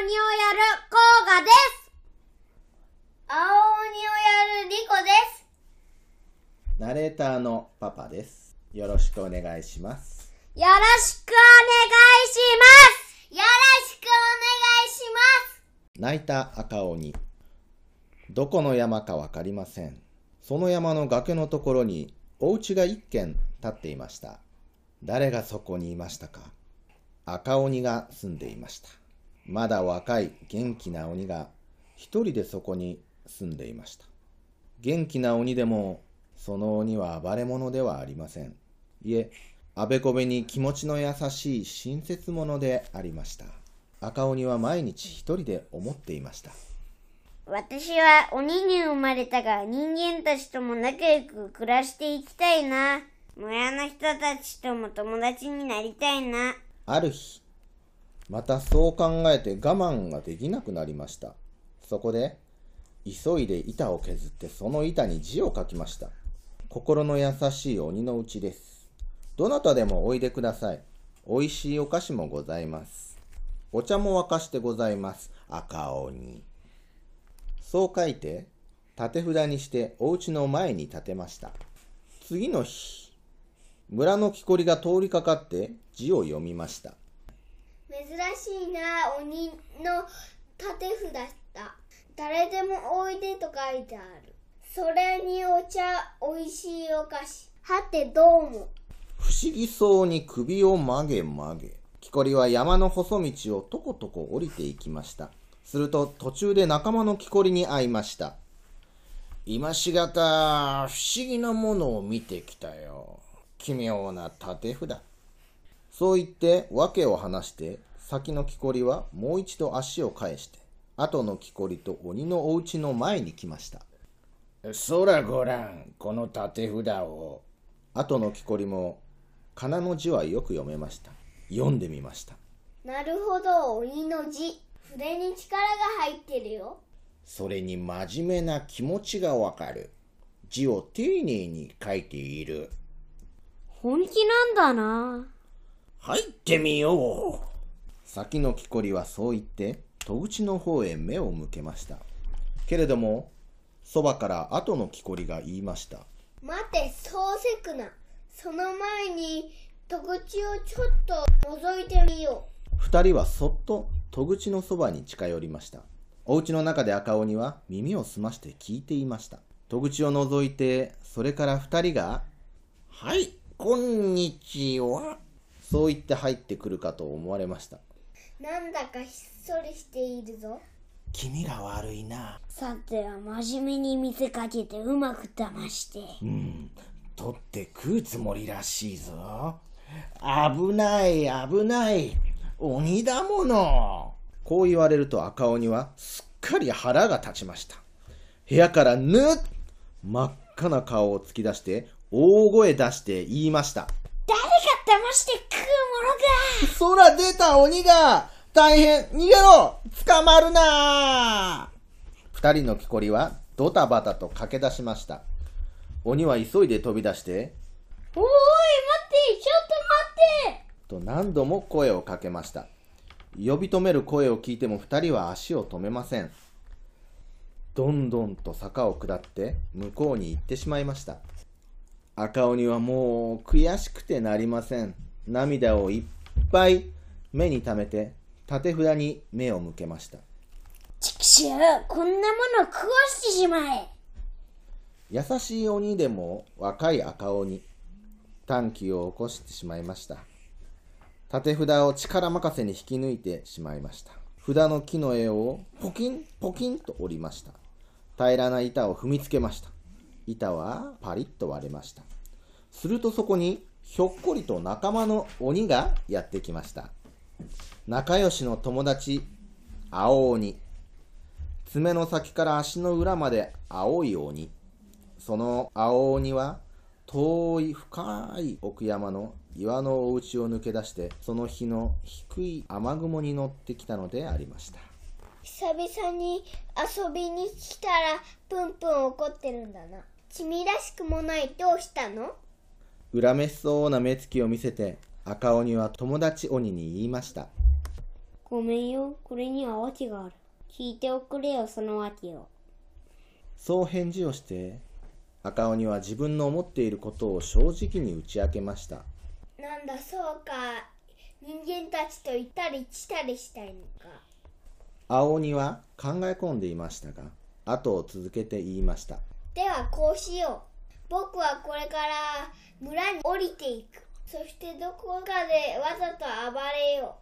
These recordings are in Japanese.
鬼をやる甲賀です青鬼をやるリコですナレーターのパパです。よろしくお願いします。よろしくお願いしますよろしくお願いします泣いた赤鬼。どこの山かわかりません。その山の崖のところにお家が一軒建っていました。誰がそこにいましたか赤鬼が住んでいました。まだ若い元気な鬼が一人でそこに住んでいました。元気な鬼でもその鬼は暴れ者ではありません。いえ、あべこべに気持ちの優しい親切者でありました。赤鬼は毎日一人で思っていました。私は鬼に生まれたが人間たちとも仲良く暮らしていきたいな。村の人たちとも友達になりたいな。ある日、またそう考えて我慢ができなくなりました。そこで、急いで板を削ってその板に字を書きました。心の優しい鬼のうちです。どなたでもおいでください。おいしいお菓子もございます。お茶も沸かしてございます。赤鬼。そう書いて、縦札にしてお家の前に立てました。次の日、村の木こりが通りかかって字を読みました。珍しいな鬼の縦札だ誰でもおいでと書いてあるそれにお茶おいしいお菓子はてどうも不思議そうに首を曲げ曲げ。木こりは山の細道をとことこ降りていきました。すると途中で仲間の木こりに会いました。今しがた不思議なものを見てきたよ。奇妙な縦札。そう言って訳を話して、先の木こりはもう一度足を返して、後の木こりと鬼のお家の前に来ました。そらごらん、この縦札を。後の木こりも、仮名の字はよく読めました。読んでみました。なるほど鬼の字筆に力が入ってるよそれに真面目な気持ちがわかる。字を丁寧に書いている。本気なんだな入ってみよう。先の木こりはそう言って、戸口の方へ目を向けました。けれども、そばから後の木こりが言いました。待てそうせくなその前に戸口をちょっと覗いてみよ二人はそっと戸口のそばに近寄りました。お家の中で赤鬼は耳を澄まして聞いていました。戸口を覗いて、それから二人が、はい、こんにちは。そう言って入ってくるかと思われました。うなんだかひっそりしているぞ気味が悪いな。さては真面目に見せかけてうまく騙してうん、取って食うつもりらしいぞ。危ない、危ない。鬼だもの。こう言われると赤鬼はすっかり腹が立ちました。部屋からぬっ真っ赤な顔を突き出して大声出して言いました。誰が騙して食うものか空出た鬼が大変逃げろ捕まるな二人の木こりはドタバタと駆け出しました。鬼は急いで飛び出して、おーい待ってちょっと待ってと何度も声をかけました。呼び止める声を聞いても二人は足を止めません。どんどんと坂を下って向こうに行ってしまいました。赤鬼はもう悔しくてなりません。涙をいっぱい目に溜めて縦札に目を向けました。ちくしょうこんなもの食わしてしまえ優しい鬼でも若い赤鬼。短気を起こしてしまいました。縦札を力任せに引き抜いてしまいました。札の木の絵をポキンポキンと折りました。平らな板を踏みつけました。板はパリッと割れました。するとそこにひょっこりと仲間の鬼がやってきました。仲良しの友達、青鬼。爪の先から足の裏まで青い鬼。その青鬼は遠い深い奥山の岩のお家を抜け出してその日の低い雨雲に乗ってきたのでありました久々に遊びに来たらプンプン怒ってるんだな君らしくもない。どうしたの？恨めしそうな目つきを見せて赤鬼は友達鬼に言いました。ごめんよ。これには訳がある。聞いておくれよ、その訳を。そう返事をして赤鬼は自分の思っていることを正直に打ち明けました。なんだそうか。人間たちと行ったり来たりしたいのか。青鬼は考え込んでいましたが後を続けて言いましたではこうしよう。僕はこれから村に降りていく。そしてどこかでわざと暴れよ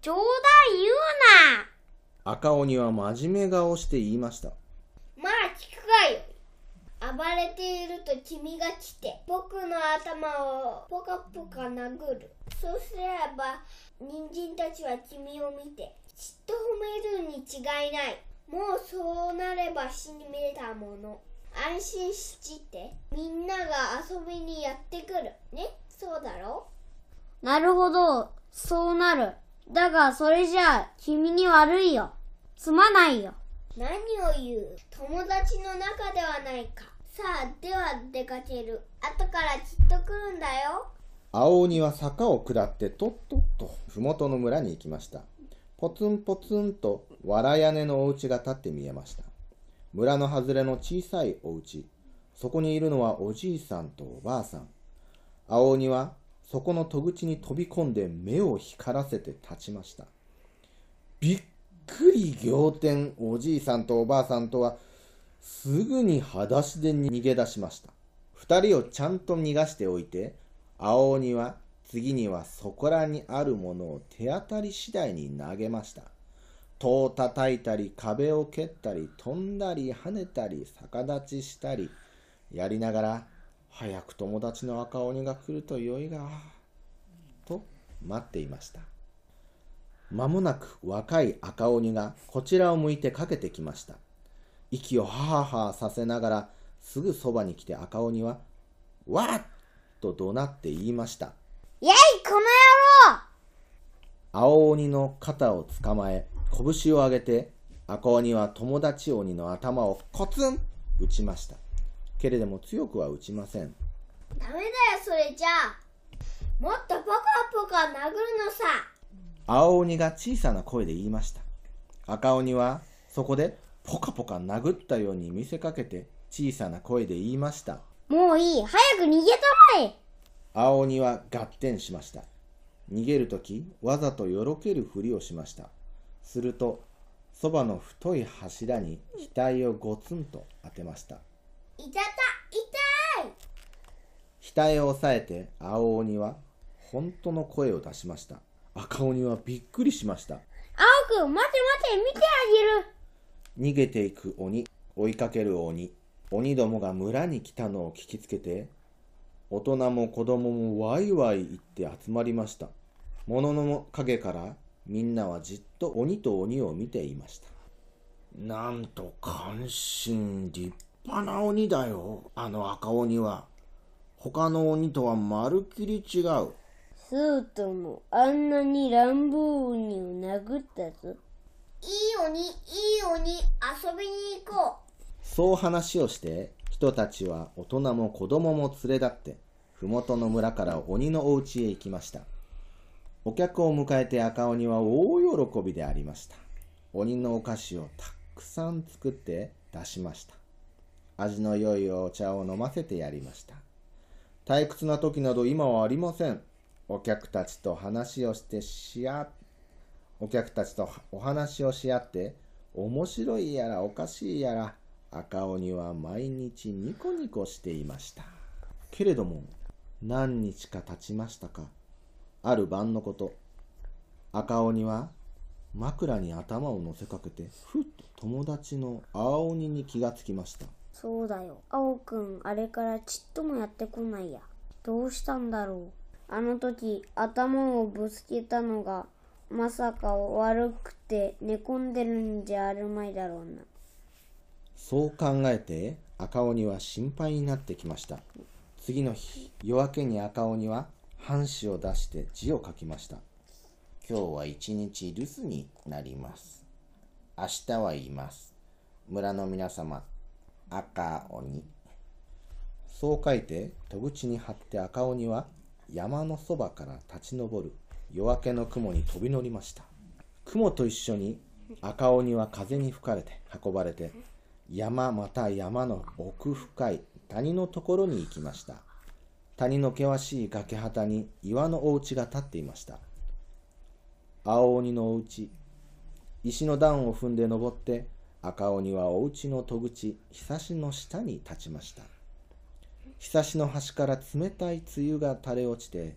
冗談言うな。赤鬼は真面目顔して言いました。うまあ聞くがよい。暴れていると君が来て僕の頭をポカポカ殴る。そうすれば人参たちは君を見てちっと褒めるに違いないもうそうなれば死にめたもの。安心してみんなが遊びにやってくる。ね？そうだろ？なるほど、そうなる。だが、それじゃあ、君に悪いよ。すまないよ。何を言う？友達の中ではないか。さあでは出かける。後からきっと来るんだよ。青鬼は坂を下ってとっとっと麓の村に行きましたポツンポツンと藁屋根のお家が建って見えました。村の外れの小さいお家。そこにいるのはおじいさんとおばあさん。青鬼はそこの戸口に飛び込んで目を光らせて立ちました。びっくり仰天おじいさんとおばあさんとはすぐに裸足で逃げ出しました。二人をちゃんと逃がしておいて青鬼は次にはそこらにあるものを手当たり次第に投げました。戸を叩いたり壁を蹴ったり飛んだり跳ねたり逆立ちしたりやりながら早く友達の赤鬼が来るとよいがと待っていました。間もなく若い赤鬼がこちらを向いてかけてきました。息をはーはさせながらすぐそばに来て赤鬼は「わっ!」と怒鳴って言いました。やい、この野郎!青鬼の肩をつかまえ拳を上げて赤鬼は友達鬼の頭をコツン打ちました。けれども強くは打ちません。ダメだよそれじゃ。あもっとポカポカ殴るのさ。青鬼が小さな声で言いました。赤鬼はそこでポカポカ殴ったように見せかけて小さな声で言いました。もういい。早く逃げたまえ青鬼は合点しました。逃げるときわざとよろけるふりをしました。するとそばの太い柱に額をゴツンと当てました。いたた痛い！額を押さえて青鬼は本当の声を出しました。赤鬼はびっくりしました。青くん、待て待て、見てあげる。逃げていく鬼追いかける鬼鬼どもが村に来たのを聞きつけて大人も子供もワイワイ言って集まりました。物の陰からみんなはじっと鬼と鬼を見ていました。なんと感心立派な鬼だよ。あの赤鬼は。他の鬼とはまるっきり違う。そうとも、あんなに乱暴鬼を殴ったぞ。いい鬼いい鬼遊びに行こそう話をして人たちは大人も子供も連れ立って麓の村から鬼のお家へ行きました。お客を迎えて赤鬼は大喜びでありました。鬼のお菓子をたくさん作って出しました。味の良いお茶を飲ませてやりました。退屈な時など今はありません。お客たちと話をしてしあお客たちとお話をし合って面白いやらおかしいやら赤鬼は毎日ニコニコしていましたけれども何日か経ちましたかある晩のこと赤鬼は枕に頭を乗せかけてふっと友達の青鬼に気がつきましたそうだよ。青くん、あれからちっともやってこないや。どうしたんだろう。あの時、頭をぶつけたのが、まさか悪くて寝込んでるんじゃあるまいだろうな。そう考えて赤鬼は心配になってきました。次の日夜明けに赤鬼は半紙を出して字を書きました。今日は一日留守になります。明日は言います。村の皆様赤鬼。そう書いて戸口に貼って赤鬼は山のそばから立ち上る。夜明けの雲に飛び乗りました。雲と一緒に赤鬼は風に吹かれて運ばれて山また山の奥深い谷のところに行きました。谷の険しい崖旗に岩のお家が建っていました。青鬼のお家石の段を踏んで登って赤鬼はお家の戸口ひさしの下に立ちました。ひさしの端から冷たい梅雨が垂れ落ちて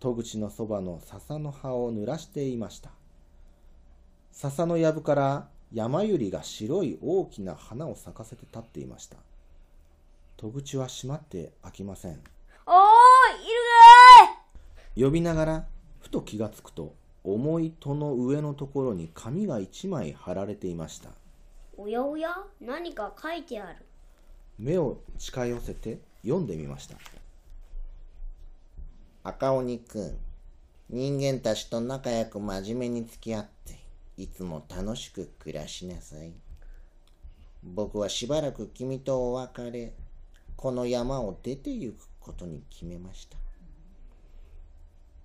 戸口のそばの笹の葉を濡らしていました。笹の藪から山百合が白い大きな花を咲かせて立っていました。戸口は閉まって開きません。おーい、いる呼びながらふと気がつくと重い戸の上のところに紙が一枚貼られていました。おやおや何か書いてある。目を近寄せて読んでみました。赤鬼くん、人間たちと仲良く真面目に付き合って、いつも楽しく暮らしなさい。僕はしばらく君とお別れ、この山を出て行くことに決めました。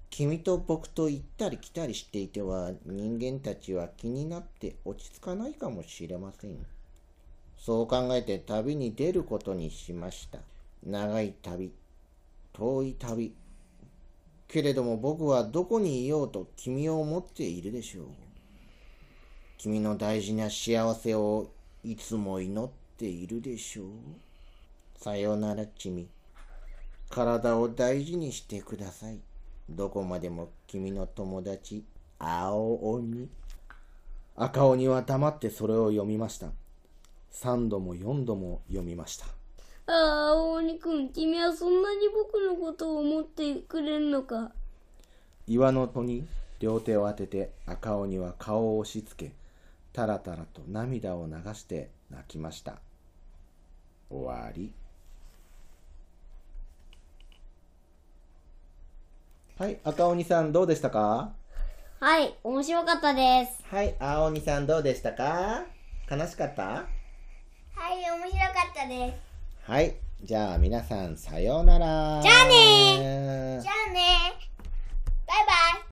君と僕と行ったり来たりしていては人間たちは気になって落ち着かないかもしれません。そう考えて旅に出ることにしました。長い旅、遠い旅。けれども僕はどこにいようと君を思っているでしょう。君の大事な幸せをいつも祈っているでしょう。さよなら君。体を大事にしてください。どこまでも君の友達、青鬼。赤鬼は黙ってそれを読みました3度も4度も読みましたああ、大鬼くん、君はそんなに僕のことを思ってくれるのか。岩の戸に両手を当てて赤鬼は顔を押し付けたらたらと涙を流して泣きました。終わり。はい赤鬼さんどうでしたか？はい、面白かったです。はい、青鬼さんどうでしたか？悲しかった？はい、面白かったです。はいじゃあ皆さんさようなら。じゃあねー。じゃあね